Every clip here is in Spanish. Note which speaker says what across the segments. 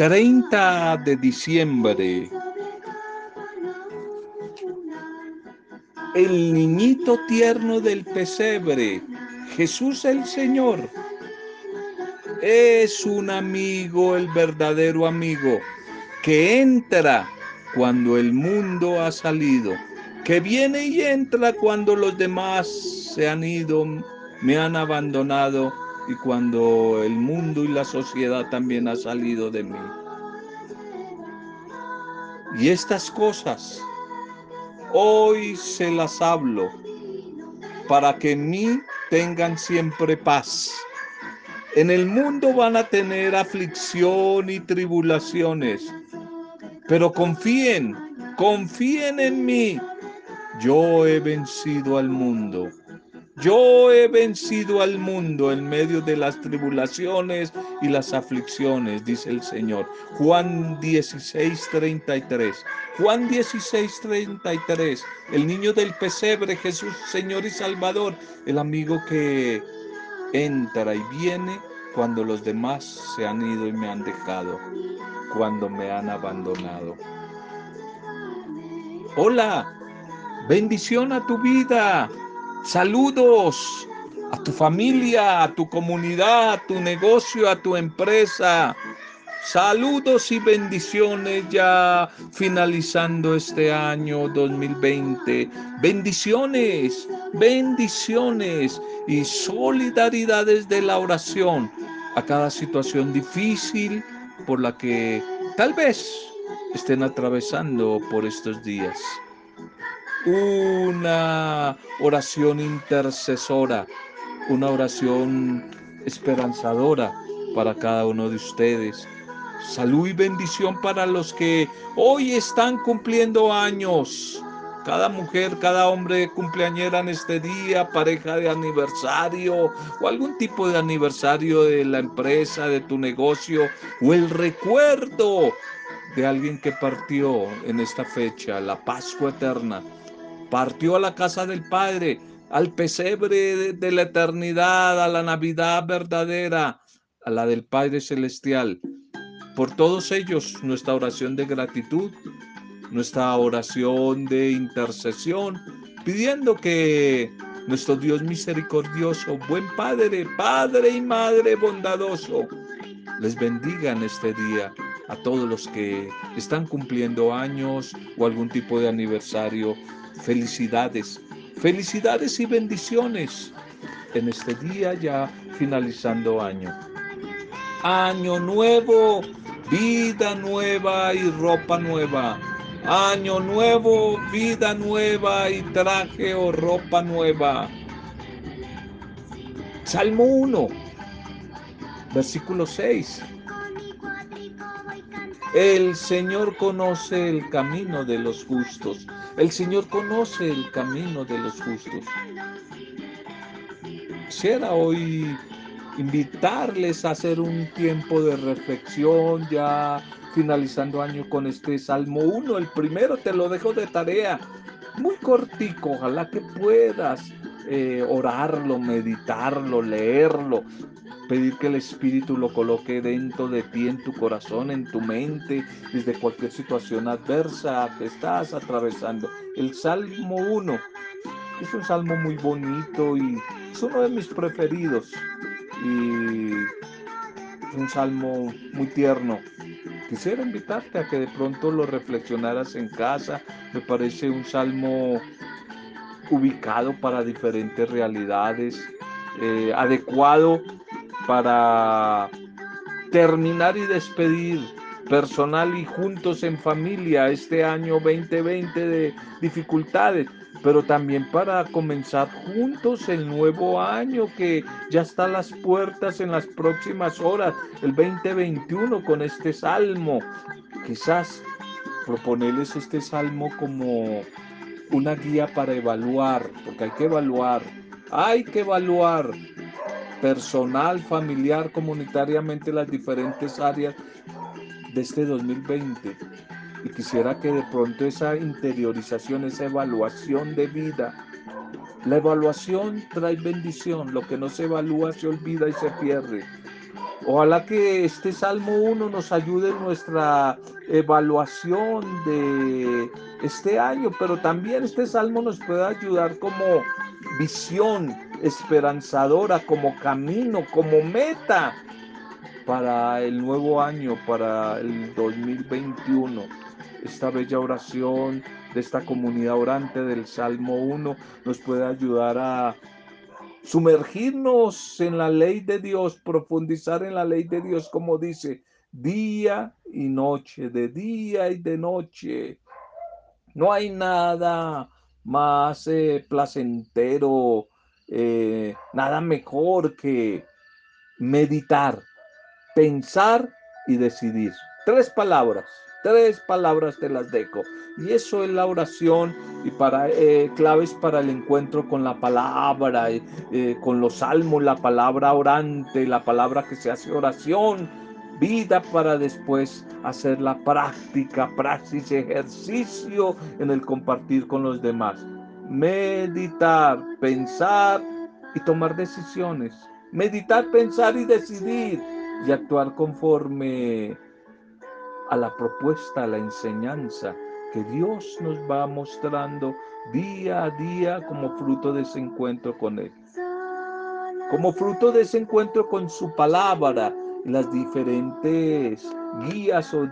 Speaker 1: 30 de diciembre. El niñito tierno del pesebre, Jesús el Señor, es un amigo, el verdadero amigo, que entra cuando el mundo ha salido, que viene y entra cuando los demás se han ido, me han abandonado y cuando el mundo y la sociedad también ha salido de mí. Y estas cosas hoy se las hablo para que en mí tengan siempre paz. En el mundo van a tener aflicción y tribulaciones, pero confíen, confíen en mí. Yo he vencido al mundo. Yo he vencido al mundo en medio de las tribulaciones y las aflicciones, dice el Señor. Juan 16, 33. Juan 16, 33. El niño del pesebre, Jesús, Señor y Salvador. El amigo que entra y viene cuando los demás se han ido y me han dejado, cuando me han abandonado. Hola, bendición a tu vida. Saludos a tu familia, a tu comunidad, a tu negocio, a tu empresa. Saludos y bendiciones ya finalizando este año 2020. Bendiciones, bendiciones y solidaridades de la oración a cada situación difícil por la que tal vez estén atravesando por estos días una oración intercesora, una oración esperanzadora para cada uno de ustedes. Salud y bendición para los que hoy están cumpliendo años. Cada mujer, cada hombre cumpleañera en este día, pareja de aniversario o algún tipo de aniversario de la empresa, de tu negocio o el recuerdo de alguien que partió en esta fecha, la Pascua eterna partió a la casa del Padre, al pesebre de la eternidad, a la Navidad verdadera, a la del Padre Celestial. Por todos ellos, nuestra oración de gratitud, nuestra oración de intercesión, pidiendo que nuestro Dios misericordioso, buen Padre, Padre y Madre bondadoso, les bendiga en este día a todos los que están cumpliendo años o algún tipo de aniversario Felicidades, felicidades y bendiciones en este día ya finalizando año. Año nuevo, vida nueva y ropa nueva. Año nuevo, vida nueva y traje o ropa nueva. Salmo 1, versículo 6. El Señor conoce el camino de los justos. El Señor conoce el camino de los justos. Quisiera hoy invitarles a hacer un tiempo de reflexión ya finalizando año con este Salmo 1. El primero te lo dejo de tarea. Muy cortico, ojalá que puedas eh, orarlo, meditarlo, leerlo, pedir que el Espíritu lo coloque dentro de ti, en tu corazón, en tu mente, desde cualquier situación adversa que estás atravesando. El Salmo 1 es un salmo muy bonito y es uno de mis preferidos. Y es un salmo muy tierno. Quisiera invitarte a que de pronto lo reflexionaras en casa. Me parece un salmo ubicado para diferentes realidades, eh, adecuado para terminar y despedir personal y juntos en familia este año 2020 de dificultades, pero también para comenzar juntos el nuevo año que ya está a las puertas en las próximas horas, el 2021 con este salmo. Quizás proponerles este salmo como una guía para evaluar, porque hay que evaluar, hay que evaluar personal, familiar, comunitariamente las diferentes áreas de este 2020. Y quisiera que de pronto esa interiorización, esa evaluación de vida, la evaluación trae bendición, lo que no se evalúa se olvida y se pierde. Ojalá que este Salmo 1 nos ayude en nuestra evaluación de este año, pero también este Salmo nos puede ayudar como visión esperanzadora, como camino, como meta para el nuevo año, para el 2021. Esta bella oración de esta comunidad orante del Salmo 1 nos puede ayudar a sumergirnos en la ley de Dios, profundizar en la ley de Dios, como dice, día y noche, de día y de noche. No hay nada más eh, placentero, eh, nada mejor que meditar, pensar y decidir. Tres palabras. Tres palabras te las dejo. Y eso es la oración y para eh, claves para el encuentro con la palabra, eh, con los salmos, la palabra orante, la palabra que se hace oración, vida para después hacer la práctica, praxis, ejercicio en el compartir con los demás. Meditar, pensar y tomar decisiones. Meditar, pensar y decidir y actuar conforme a la propuesta, a la enseñanza que Dios nos va mostrando día a día como fruto de ese encuentro con Él. Como fruto de ese encuentro con su palabra las diferentes guías o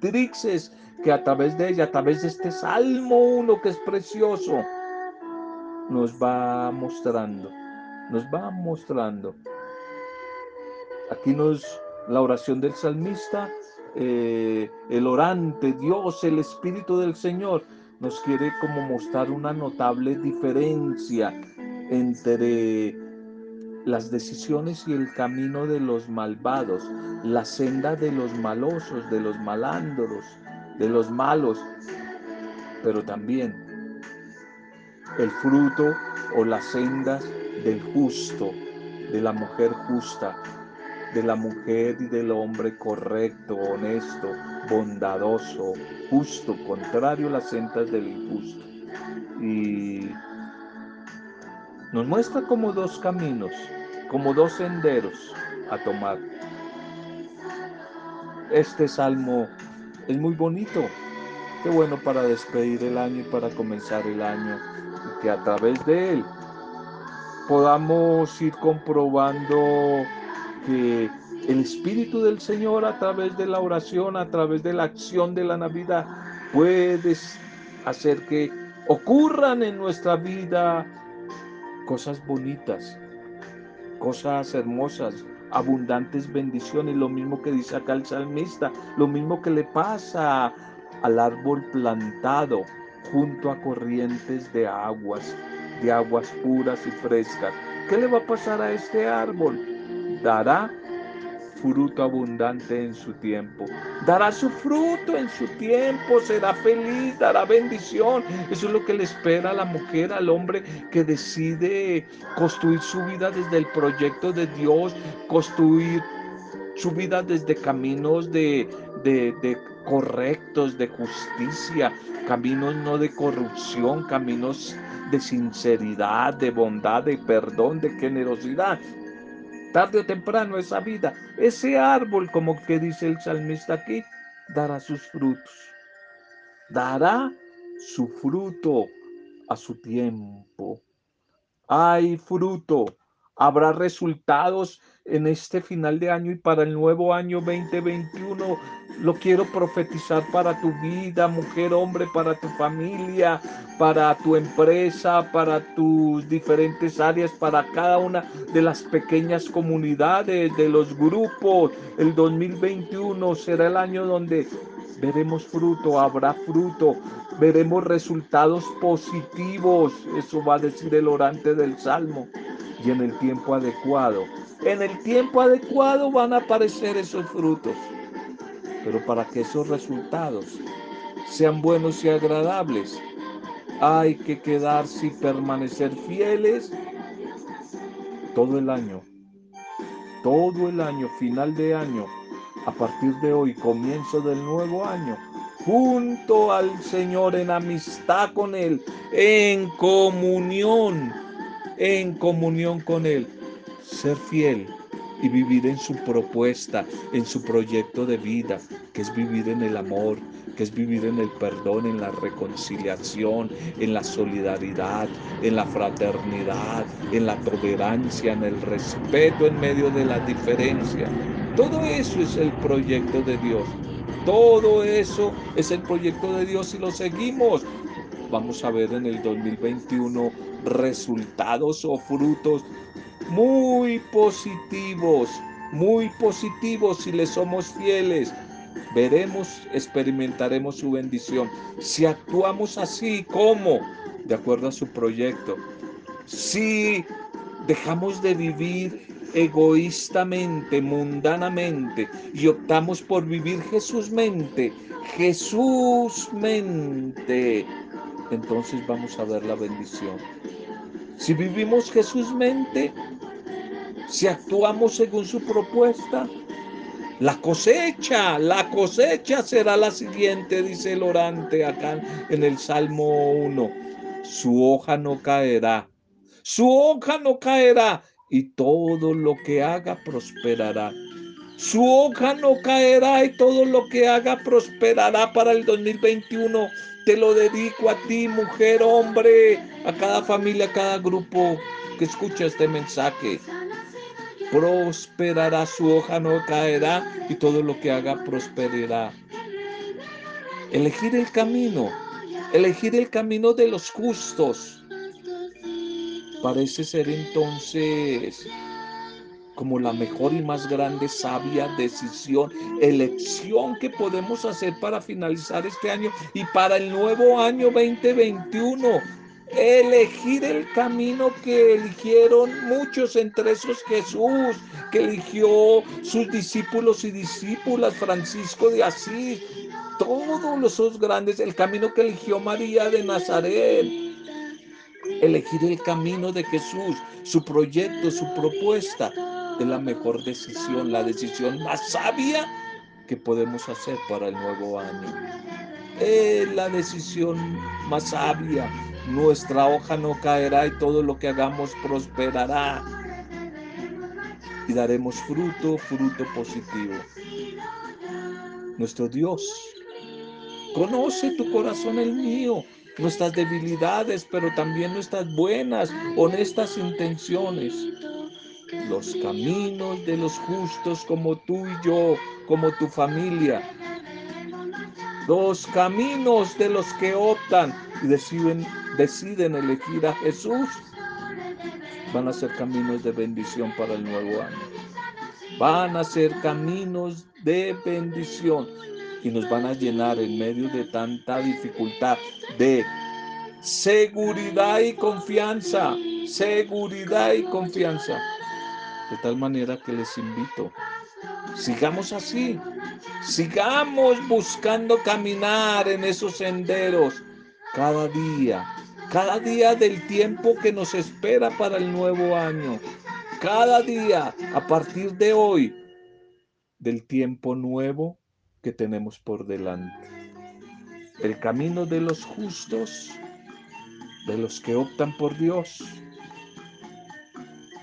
Speaker 1: directrices que a través de ella, a través de este Salmo 1 que es precioso, nos va mostrando, nos va mostrando. Aquí nos, la oración del salmista eh, el orante, Dios, el Espíritu del Señor, nos quiere como mostrar una notable diferencia entre las decisiones y el camino de los malvados, la senda de los malosos, de los malandros, de los malos, pero también el fruto o las sendas del justo, de la mujer justa, de la mujer y del hombre correcto, honesto, bondadoso, justo, contrario a las sentas del injusto. Y nos muestra como dos caminos, como dos senderos a tomar. Este salmo es muy bonito, qué bueno para despedir el año y para comenzar el año, y que a través de él podamos ir comprobando que el Espíritu del Señor a través de la oración, a través de la acción de la Navidad, puedes hacer que ocurran en nuestra vida cosas bonitas, cosas hermosas, abundantes bendiciones, lo mismo que dice acá el salmista, lo mismo que le pasa al árbol plantado junto a corrientes de aguas, de aguas puras y frescas. ¿Qué le va a pasar a este árbol? dará fruto abundante en su tiempo. Dará su fruto en su tiempo, será feliz, dará bendición. Eso es lo que le espera a la mujer, al hombre que decide construir su vida desde el proyecto de Dios, construir su vida desde caminos de, de, de correctos, de justicia, caminos no de corrupción, caminos de sinceridad, de bondad, de perdón, de generosidad tarde o temprano esa vida, ese árbol, como que dice el salmista aquí, dará sus frutos. Dará su fruto a su tiempo. Hay fruto, habrá resultados en este final de año y para el nuevo año 2021. Lo quiero profetizar para tu vida, mujer, hombre, para tu familia, para tu empresa, para tus diferentes áreas, para cada una de las pequeñas comunidades, de los grupos. El 2021 será el año donde veremos fruto, habrá fruto, veremos resultados positivos. Eso va a decir el orante del Salmo. Y en el tiempo adecuado en el tiempo adecuado van a aparecer esos frutos. Pero para que esos resultados sean buenos y agradables, hay que quedarse y permanecer fieles todo el año. Todo el año, final de año, a partir de hoy, comienzo del nuevo año, junto al Señor en amistad con Él, en comunión, en comunión con Él ser fiel, y vivir en su propuesta, en su proyecto de vida, que es vivir en el amor, que es vivir en el perdón, en la reconciliación, en la solidaridad, en la fraternidad, en la tolerancia, en el respeto en medio de la diferencia. Todo eso es el proyecto de Dios. Todo eso es el proyecto de Dios y lo seguimos. Vamos a ver en el 2021 resultados o frutos muy positivos, muy positivos si le somos fieles. Veremos, experimentaremos su bendición. Si actuamos así, ¿cómo? De acuerdo a su proyecto. Si dejamos de vivir egoístamente, mundanamente, y optamos por vivir Jesús mente, Jesús mente, entonces vamos a ver la bendición. Si vivimos Jesús mente, si actuamos según su propuesta, la cosecha, la cosecha será la siguiente, dice el orante acá en el Salmo 1. Su hoja no caerá, su hoja no caerá y todo lo que haga prosperará. Su hoja no caerá y todo lo que haga prosperará para el 2021. Te lo dedico a ti, mujer, hombre, a cada familia, a cada grupo que escucha este mensaje prosperará, su hoja no caerá y todo lo que haga prosperará. Elegir el camino, elegir el camino de los justos, parece ser entonces como la mejor y más grande sabia decisión, elección que podemos hacer para finalizar este año y para el nuevo año 2021 elegir el camino que eligieron muchos, entre esos Jesús, que eligió sus discípulos y discípulas, Francisco de Asís, todos los grandes, el camino que eligió María de Nazaret. Elegir el camino de Jesús, su proyecto, su propuesta, es la mejor decisión, la decisión más sabia que podemos hacer para el nuevo año. Es la decisión más sabia, nuestra hoja no caerá y todo lo que hagamos prosperará. Y daremos fruto, fruto positivo. Nuestro Dios conoce tu corazón, el mío, nuestras debilidades, pero también nuestras buenas, honestas intenciones. Los caminos de los justos como tú y yo, como tu familia. Los caminos de los que optan y deciden deciden elegir a Jesús, van a ser caminos de bendición para el nuevo año. Van a ser caminos de bendición y nos van a llenar en medio de tanta dificultad de seguridad y confianza, seguridad y confianza. De tal manera que les invito, sigamos así, sigamos buscando caminar en esos senderos cada día, cada día del tiempo que nos espera para el nuevo año, cada día a partir de hoy del tiempo nuevo que tenemos por delante. El camino de los justos, de los que optan por Dios,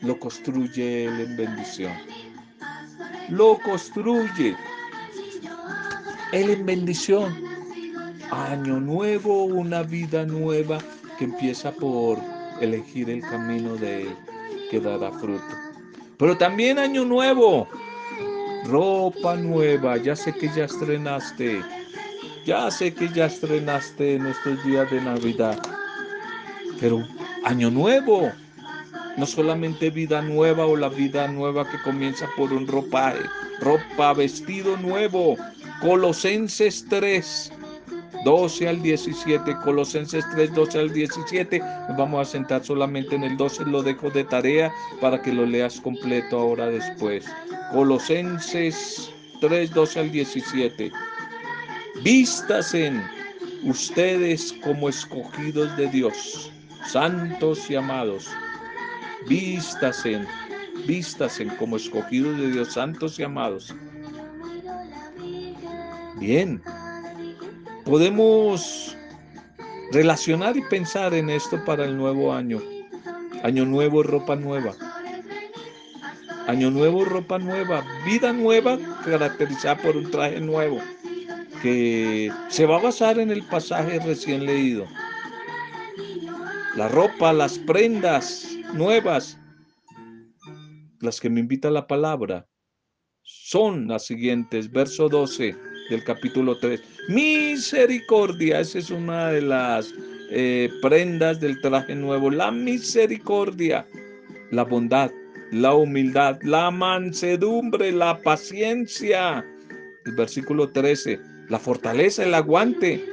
Speaker 1: lo construye Él en bendición. Lo construye Él en bendición. Año nuevo, una vida nueva que empieza por elegir el camino de Él que dará fruto. Pero también año nuevo, ropa nueva, ya sé que ya estrenaste, ya sé que ya estrenaste en estos días de Navidad, pero año nuevo, no solamente vida nueva o la vida nueva que comienza por un ropa, ropa, vestido nuevo, Colosenses 3, 12 al 17, Colosenses 3, 12 al 17. Nos vamos a sentar solamente en el 12, lo dejo de tarea para que lo leas completo ahora después. Colosenses 3, 12 al 17. Vístasen ustedes como escogidos de Dios, santos y amados. Vístasen, vístasen como escogidos de Dios, santos y amados. Bien, podemos relacionar y pensar en esto para el nuevo año. Año nuevo, ropa nueva. Año nuevo, ropa nueva, vida nueva caracterizada por un traje nuevo que se va a basar en el pasaje recién leído. La ropa, las prendas nuevas, las que me invita la palabra, son las siguientes, verso 12 del capítulo 3. Misericordia, esa es una de las eh, prendas del traje nuevo. La misericordia, la bondad, la humildad, la mansedumbre, la paciencia. El versículo 13, la fortaleza, el aguante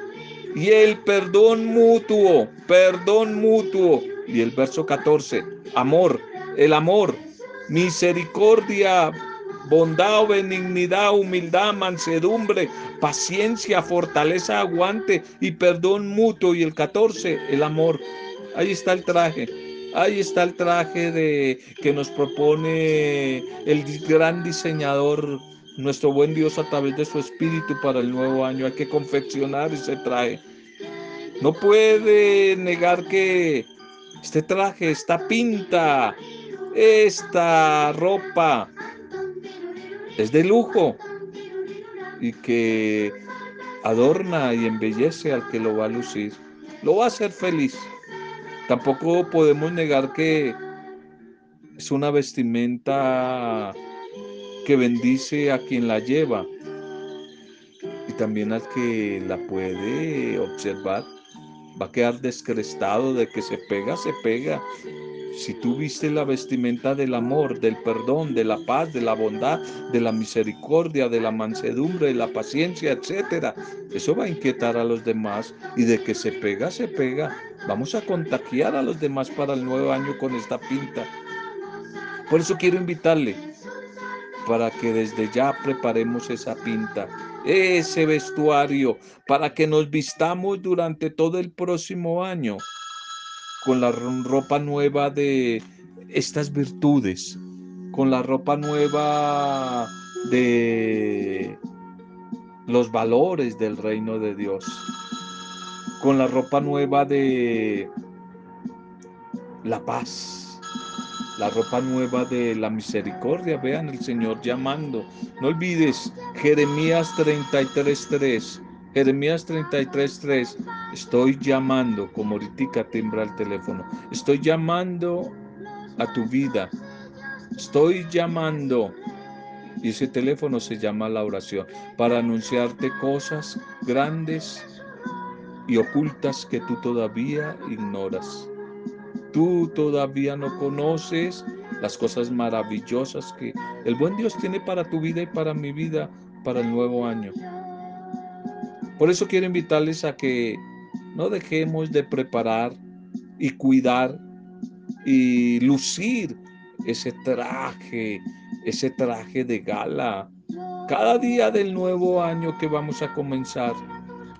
Speaker 1: y el perdón mutuo, perdón mutuo. Y el verso 14, amor, el amor, misericordia, bondad, benignidad, humildad, mansedumbre, paciencia, fortaleza, aguante y perdón mutuo. Y el 14, el amor. Ahí está el traje. Ahí está el traje de que nos propone el gran diseñador, nuestro buen Dios a través de su espíritu para el nuevo año. Hay que confeccionar ese traje. No puede negar que este traje, esta pinta, esta ropa es de lujo y que adorna y embellece al que lo va a lucir. Lo va a hacer feliz. Tampoco podemos negar que es una vestimenta que bendice a quien la lleva y también al que la puede observar. Va a quedar descrestado de que se pega, se pega. Si tú viste la vestimenta del amor, del perdón, de la paz, de la bondad, de la misericordia, de la mansedumbre, de la paciencia, etcétera, eso va a inquietar a los demás y de que se pega, se pega. Vamos a contagiar a los demás para el nuevo año con esta pinta. Por eso quiero invitarle para que desde ya preparemos esa pinta, ese vestuario, para que nos vistamos durante todo el próximo año con la ropa nueva de estas virtudes, con la ropa nueva de los valores del reino de Dios, con la ropa nueva de la paz, la ropa nueva de la misericordia. Vean el Señor llamando. No olvides Jeremías 33.3. Jeremías 33.3, estoy llamando, como ahorita timbra el teléfono, estoy llamando a tu vida, estoy llamando, y ese teléfono se llama la oración, para anunciarte cosas grandes y ocultas que tú todavía ignoras. Tú todavía no conoces las cosas maravillosas que el buen Dios tiene para tu vida y para mi vida para el nuevo año. Por eso quiero invitarles a que no dejemos de preparar y cuidar y lucir ese traje, ese traje de gala. Cada día del nuevo año que vamos a comenzar,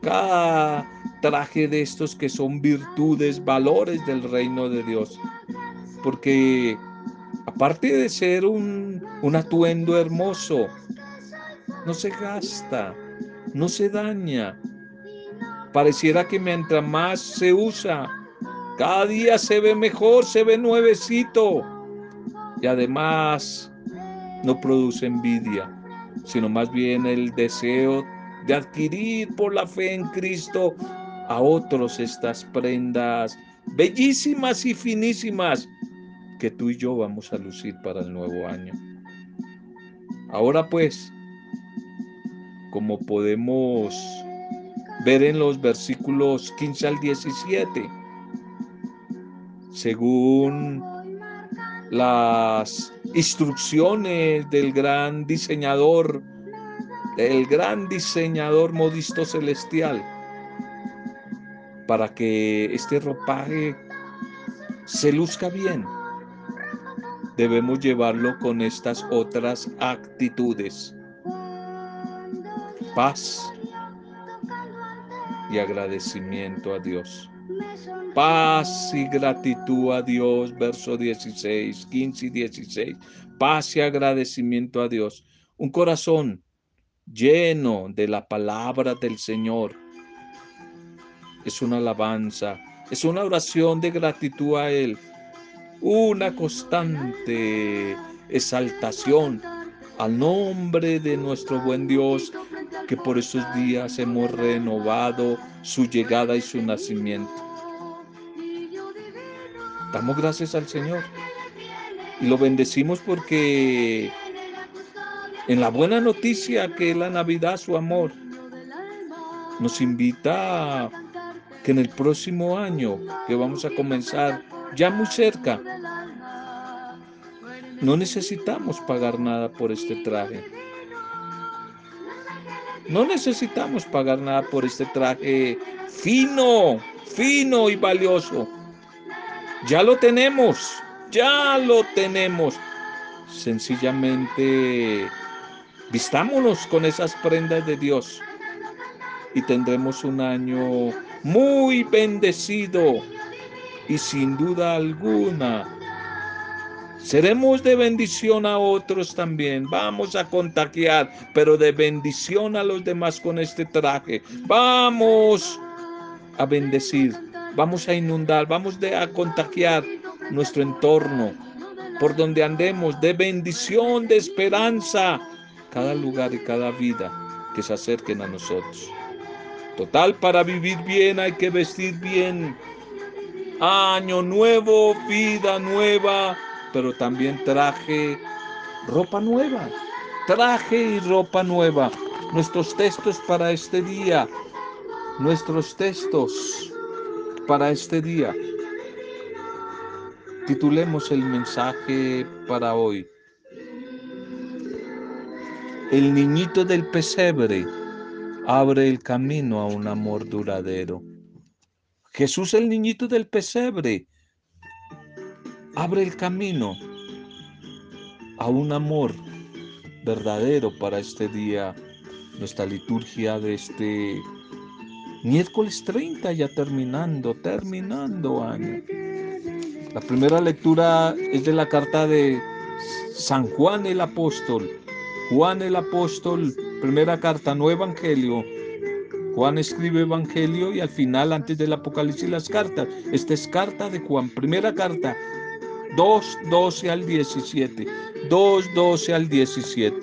Speaker 1: cada traje de estos que son virtudes, valores del reino de Dios. Porque aparte de ser un, un atuendo hermoso, no se gasta, no se daña. Pareciera que mientras más se usa, cada día se ve mejor, se ve nuevecito. Y además no produce envidia, sino más bien el deseo de adquirir por la fe en Cristo a otros estas prendas bellísimas y finísimas que tú y yo vamos a lucir para el nuevo año. Ahora pues, como podemos ver en los versículos 15 al 17. Según las instrucciones del gran diseñador, el gran diseñador modisto celestial, para que este ropaje se luzca bien, debemos llevarlo con estas otras actitudes paz y agradecimiento a Dios. Paz y gratitud a Dios, verso 16, 15 y 16. Paz y agradecimiento a Dios. Un corazón lleno de la palabra del Señor. Es una alabanza, es una oración de gratitud a Él. Una constante exaltación al nombre de nuestro buen Dios, que por estos días hemos renovado su llegada y su nacimiento. Damos gracias al Señor y lo bendecimos porque en la buena noticia que es la Navidad, su amor, nos invita que en el próximo año que vamos a comenzar, ya muy cerca, no necesitamos pagar nada por este traje. No necesitamos pagar nada por este traje fino, fino y valioso. Ya lo tenemos, ya lo tenemos. Sencillamente vistámonos con esas prendas de Dios y tendremos un año muy bendecido y sin duda alguna Seremos de bendición a otros también. Vamos a contagiar, pero de bendición a los demás con este traje. Vamos a bendecir, vamos a inundar, vamos a contagiar nuestro entorno, por donde andemos, de bendición, de esperanza, cada lugar y cada vida que se acerquen a nosotros. Total, para vivir bien hay que vestir bien. Año nuevo, vida nueva pero también traje ropa nueva. Traje y ropa nueva. Nuestros textos para este día. Nuestros textos para este día. Titulemos el mensaje para hoy. El niñito del pesebre abre el camino a un amor duradero. Jesús el niñito del pesebre abre el camino a un amor verdadero para este día, nuestra liturgia de este miércoles 30, ya terminando, terminando año. La primera lectura es de la carta de San Juan el Apóstol. Juan el Apóstol, primera carta, no Evangelio. Juan escribe Evangelio y al final, antes del Apocalipsis, las cartas. Esta es carta de Juan, primera carta 2, 12 al 17. 2, 12 al 17.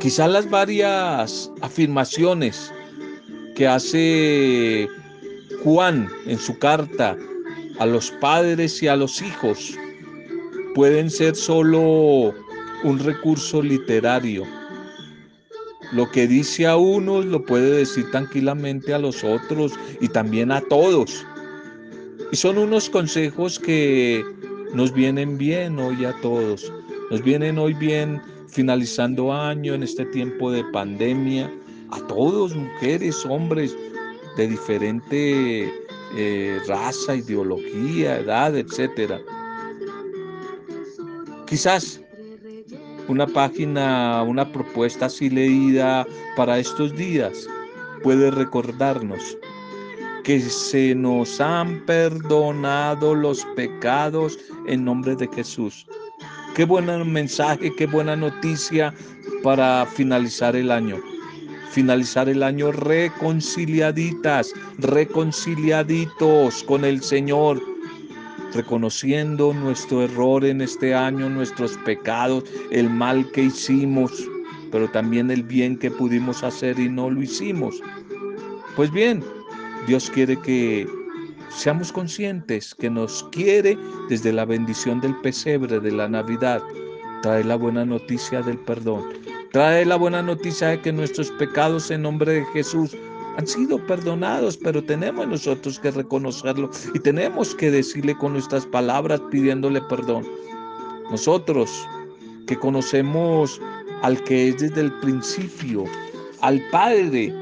Speaker 1: Quizás las varias afirmaciones que hace Juan en su carta a los padres y a los hijos pueden ser solo un recurso literario. Lo que dice a unos lo puede decir tranquilamente a los otros y también a todos. Y son unos consejos que nos vienen bien hoy a todos. Nos vienen hoy bien finalizando año en este tiempo de pandemia. A todos, mujeres, hombres de diferente eh, raza, ideología, edad, etc. Quizás una página, una propuesta así leída para estos días puede recordarnos que se nos han perdonado los pecados en nombre de Jesús. Qué buen mensaje, qué buena noticia para finalizar el año. Finalizar el año reconciliaditas, reconciliaditos con el Señor, reconociendo nuestro error en este año, nuestros pecados, el mal que hicimos, pero también el bien que pudimos hacer y no lo hicimos. Pues bien, Dios quiere que seamos conscientes que nos quiere desde la bendición del pesebre de la Navidad. Trae la buena noticia del perdón. Trae la buena noticia de que nuestros pecados en nombre de Jesús han sido perdonados, pero tenemos nosotros que reconocerlo y tenemos que decirle con nuestras palabras pidiéndole perdón. Nosotros que conocemos al que es desde el principio, al Padre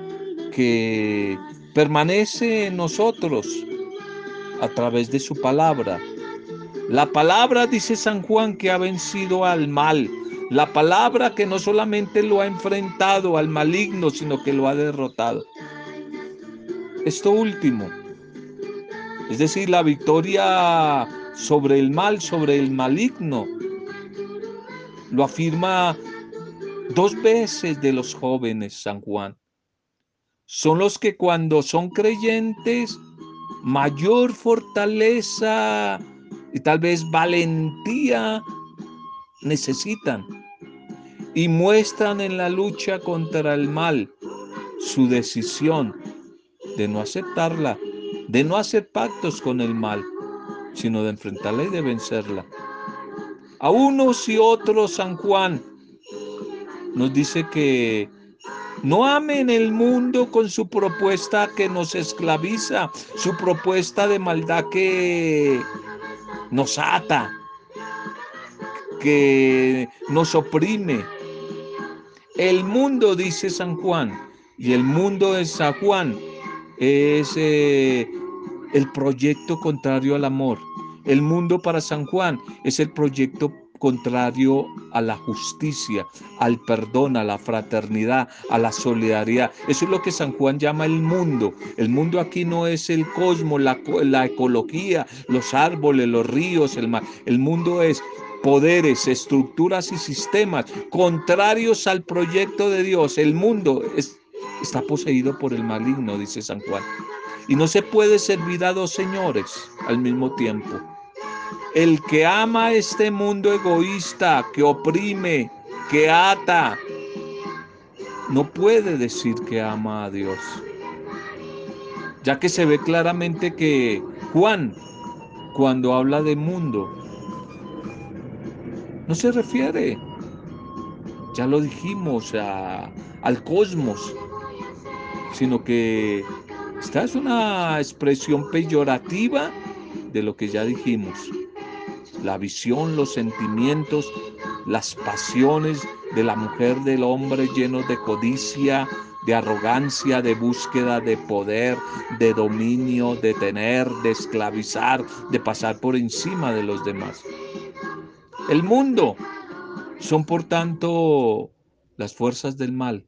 Speaker 1: que permanece en nosotros a través de su palabra. La palabra, dice San Juan, que ha vencido al mal. La palabra que no solamente lo ha enfrentado al maligno, sino que lo ha derrotado. Esto último, es decir, la victoria sobre el mal, sobre el maligno, lo afirma dos veces de los jóvenes San Juan. Son los que cuando son creyentes, mayor fortaleza y tal vez valentía necesitan y muestran en la lucha contra el mal su decisión de no aceptarla, de no hacer pactos con el mal, sino de enfrentarla y de vencerla. A unos y otros San Juan nos dice que no amen el mundo con su propuesta que nos esclaviza, su propuesta de maldad que nos ata, que nos oprime. El mundo, dice San Juan, y el mundo de San Juan es eh, el proyecto contrario al amor. El mundo para San Juan es el proyecto contrario a la justicia, al perdón, a la fraternidad, a la solidaridad. Eso es lo que San Juan llama el mundo. El mundo aquí no es el cosmos, la, la ecología, los árboles, los ríos, el mar. El mundo es poderes, estructuras y sistemas contrarios al proyecto de Dios. El mundo está poseído por el maligno, dice San Juan. Y no se puede servir a dos señores al mismo tiempo. El que ama este mundo egoísta, que oprime, que ata, no puede decir que ama a Dios. Ya que se ve claramente que Juan, cuando habla de mundo, no se refiere, ya lo dijimos, al cosmos, sino que esta es una expresión peyorativa de lo que ya dijimos. La visión, los sentimientos, las pasiones de la mujer, del hombre llenos de codicia, de arrogancia, de búsqueda de poder, de dominio, de tener, de esclavizar, de pasar por encima de los demás el mundo. Son por tanto las fuerzas del mal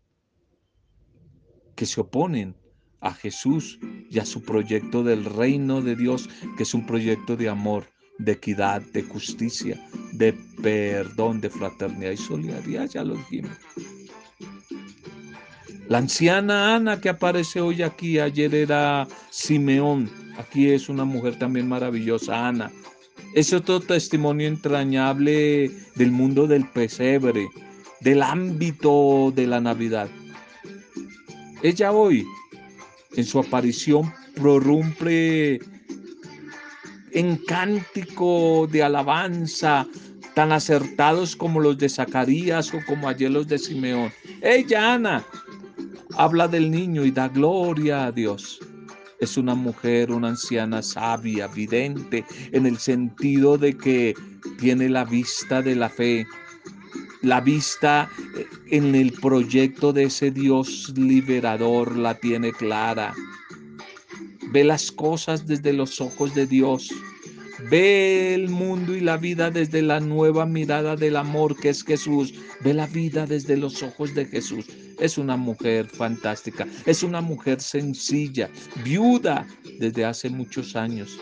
Speaker 1: que se oponen a Jesús y a su proyecto del reino de Dios, que es un proyecto de amor, de equidad, de justicia, de perdón, de fraternidad y solidaridad, ya lo dijimos. La anciana Ana que aparece hoy aquí, ayer era Simeón, aquí es una mujer también maravillosa, Ana, es otro testimonio entrañable del mundo del pesebre, del ámbito de la Navidad. Ella hoy, en su aparición, prorrumpe en cántico de alabanza tan acertados como los de Zacarías o como ayer los de Simeón. Ella, Ana, habla del niño y da gloria a Dios. Es una mujer, una anciana sabia, vidente, en el sentido de que tiene la vista de la fe, la vista eh, en el proyecto de ese Dios liberador, la tiene clara. Ve las cosas desde los ojos de Dios. Ve el mundo y la vida desde la nueva mirada del amor que es Jesús. Ve la vida desde los ojos de Jesús. Es una mujer fantástica. Es una mujer sencilla, viuda desde hace muchos años.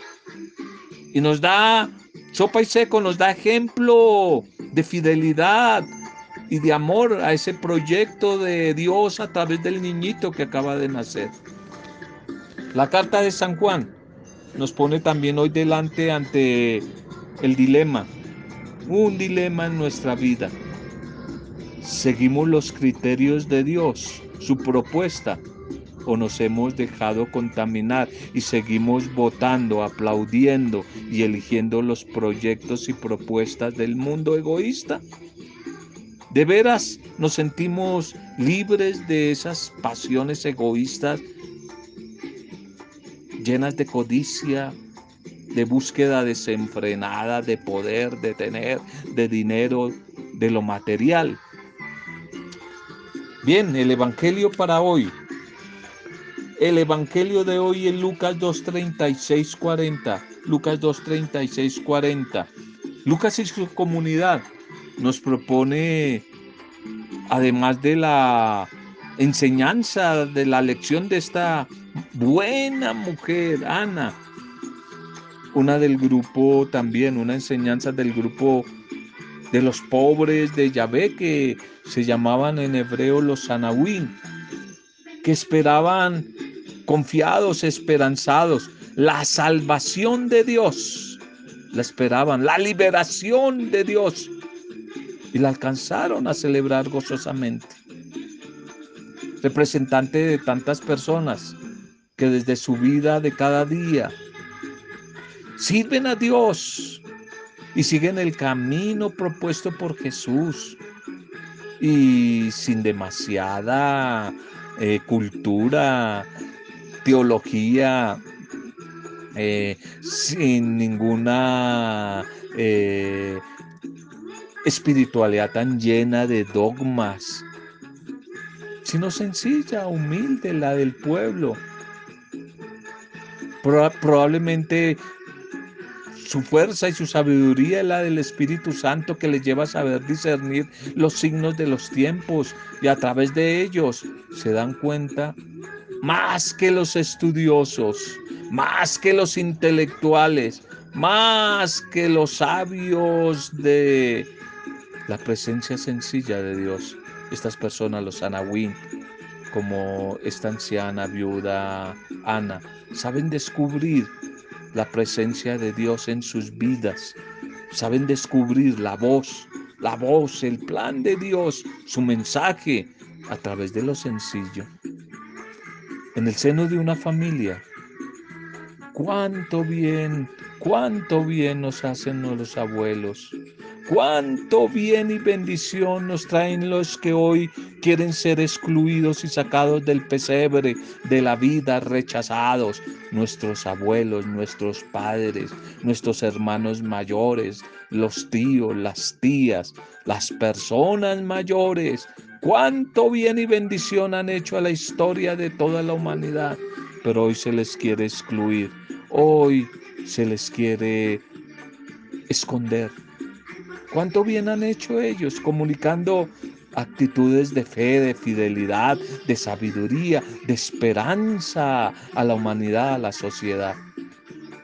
Speaker 1: Y nos da, sopa y seco, nos da ejemplo de fidelidad y de amor a ese proyecto de Dios a través del niñito que acaba de nacer. La carta de San Juan nos pone también hoy delante ante el dilema, un dilema en nuestra vida. ¿Seguimos los criterios de Dios, su propuesta, o nos hemos dejado contaminar y seguimos votando, aplaudiendo y eligiendo los proyectos y propuestas del mundo egoísta? ¿De veras nos sentimos libres de esas pasiones egoístas llenas de codicia, de búsqueda desenfrenada de poder, de tener, de dinero, de lo material. Bien, el Evangelio para hoy. El Evangelio de hoy es Lucas 2.36, 40. Lucas 2.36, 40. Lucas y su comunidad nos propone, además de la enseñanza de la lección de esta buena mujer, Ana. Una del grupo también, una enseñanza del grupo de los pobres de Yahvé que se llamaban en hebreo los Sanahuín, que esperaban confiados, esperanzados, la salvación de Dios la esperaban, la liberación de Dios, y la alcanzaron a celebrar gozosamente. Representante de tantas personas que desde su vida de cada día sirven a Dios y siguen el camino propuesto por Jesús. Y sin demasiada eh, cultura, teología, eh, sin ninguna eh, espiritualidad tan llena de dogmas, sino sencilla, humilde, la del pueblo. probablemente su fuerza y su sabiduría es la del Espíritu Santo que les lleva a saber discernir los signos de los tiempos y a través de ellos se dan cuenta más que los estudiosos, más que los intelectuales, más que los sabios de la presencia sencilla de Dios. Estas personas, los anahuín, como esta anciana viuda Ana, saben descubrir la presencia de Dios en sus vidas. Saben descubrir la voz, la voz, el plan de Dios, su mensaje a través de lo sencillo. En el seno de una familia, cuánto bien, cuánto bien nos hacen los abuelos Cuánto bien y bendición nos traen los que hoy quieren ser excluidos y sacados del pesebre de la vida, rechazados. Nuestros abuelos, nuestros padres, nuestros hermanos mayores, los tíos, las tías, las personas mayores. Cuánto bien y bendición han hecho a la historia de toda la humanidad. Pero hoy se les quiere excluir. Hoy se les quiere esconder ¿Cuánto bien han hecho ellos comunicando actitudes de fe, de fidelidad, de sabiduría, de esperanza a la humanidad, a la sociedad?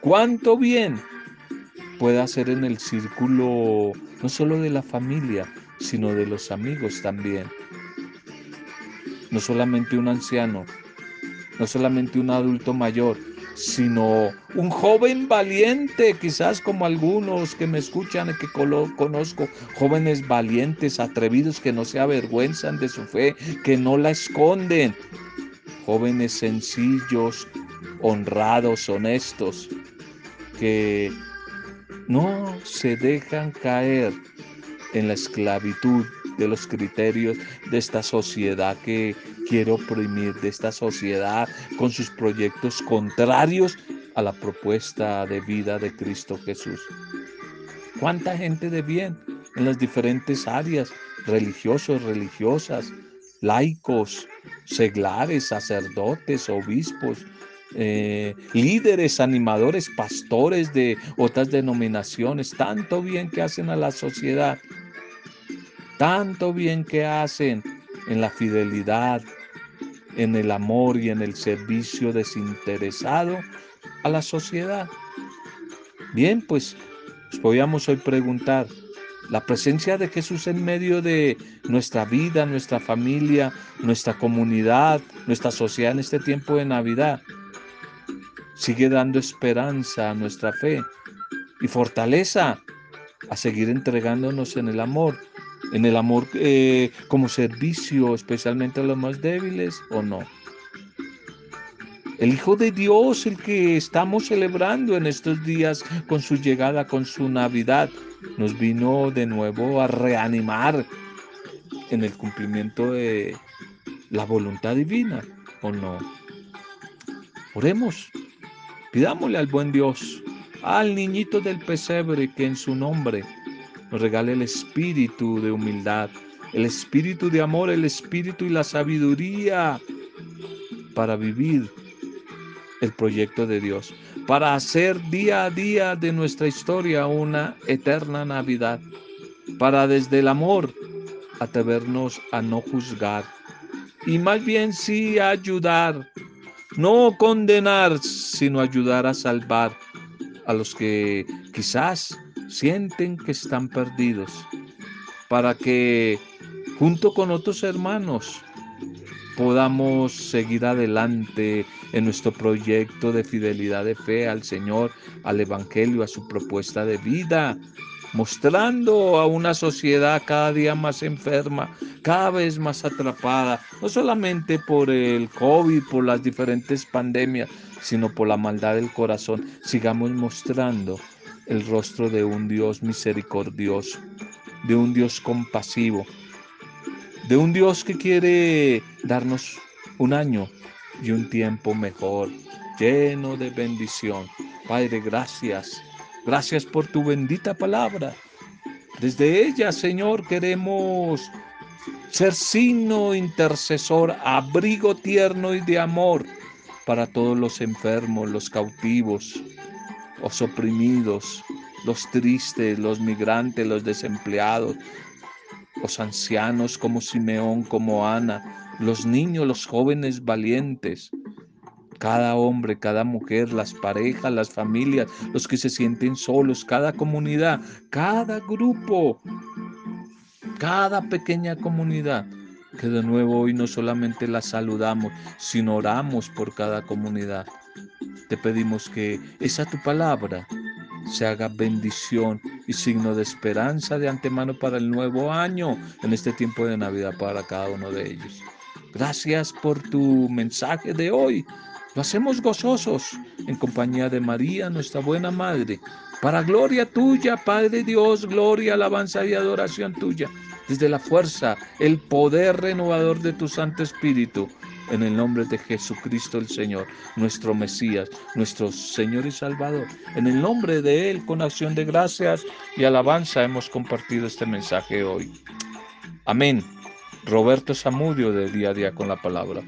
Speaker 1: ¿Cuánto bien puede hacer en el círculo no solo de la familia, sino de los amigos también? No solamente un anciano, no solamente un adulto mayor, sino un joven valiente, quizás como algunos que me escuchan que conozco, jóvenes valientes, atrevidos, que no se avergüenzan de su fe, que no la esconden, jóvenes sencillos, honrados, honestos, que no se dejan caer en la esclavitud de los criterios de esta sociedad que quiere oprimir, de esta sociedad con sus proyectos contrarios a la propuesta de vida de Cristo Jesús. ¿Cuánta gente de bien en las diferentes áreas, religiosos, religiosas, laicos, seglares, sacerdotes, obispos, eh, líderes, animadores, pastores de otras denominaciones, tanto bien que hacen a la sociedad tanto bien que hacen en la fidelidad, en el amor y en el servicio desinteresado a la sociedad. Bien, pues podríamos hoy preguntar, la presencia de Jesús en medio de nuestra vida, nuestra familia, nuestra comunidad, nuestra sociedad en este tiempo de Navidad, sigue dando esperanza a nuestra fe y fortaleza a seguir entregándonos en el amor en el amor eh, como servicio, especialmente a los más débiles, o no. El Hijo de Dios, el que estamos celebrando en estos días con su llegada, con su Navidad, nos vino de nuevo a reanimar en el cumplimiento de la voluntad divina, ¿o no? Oremos, pidámosle al buen Dios, al niñito del pesebre, que en su nombre regale el espíritu de humildad, el espíritu de amor, el espíritu y la sabiduría para vivir el proyecto de Dios, para hacer día a día de nuestra historia una eterna Navidad, para desde el amor atrevernos a no juzgar y más bien sí ayudar, no condenar, sino ayudar a salvar a los que quizás sienten que están perdidos, para que junto con otros hermanos podamos seguir adelante en nuestro proyecto de fidelidad de fe al Señor, al Evangelio, a su propuesta de vida, mostrando a una sociedad cada día más enferma, cada vez más atrapada, no solamente por el COVID, por las diferentes pandemias, sino por la maldad del corazón. Sigamos mostrando el rostro de un Dios misericordioso, de un Dios compasivo, de un Dios que quiere darnos un año y un tiempo mejor, lleno de bendición. Padre, gracias. Gracias por tu bendita palabra. Desde ella, Señor, queremos ser signo intercesor, abrigo tierno y de amor para todos los enfermos, los cautivos, los oprimidos, los tristes, los migrantes, los desempleados, los ancianos como Simeón, como Ana, los niños, los jóvenes valientes, cada hombre, cada mujer, las parejas, las familias, los que se sienten solos, cada comunidad, cada grupo, cada pequeña comunidad, que de nuevo hoy no solamente la saludamos, sino oramos por cada comunidad. Te pedimos que esa tu palabra se haga bendición y signo de esperanza de antemano para el nuevo año en este tiempo de Navidad para cada uno de ellos. Gracias por tu mensaje de hoy. Lo hacemos gozosos en compañía de María, nuestra buena Madre, para gloria tuya, Padre Dios, gloria, alabanza y adoración tuya, desde la fuerza, el poder renovador de tu Santo Espíritu, en el nombre de Jesucristo el Señor, nuestro Mesías, nuestro Señor y Salvador. En el nombre de Él, con acción de gracias y alabanza, hemos compartido este mensaje hoy. Amén. Roberto Zamudio de Día a Día con la Palabra.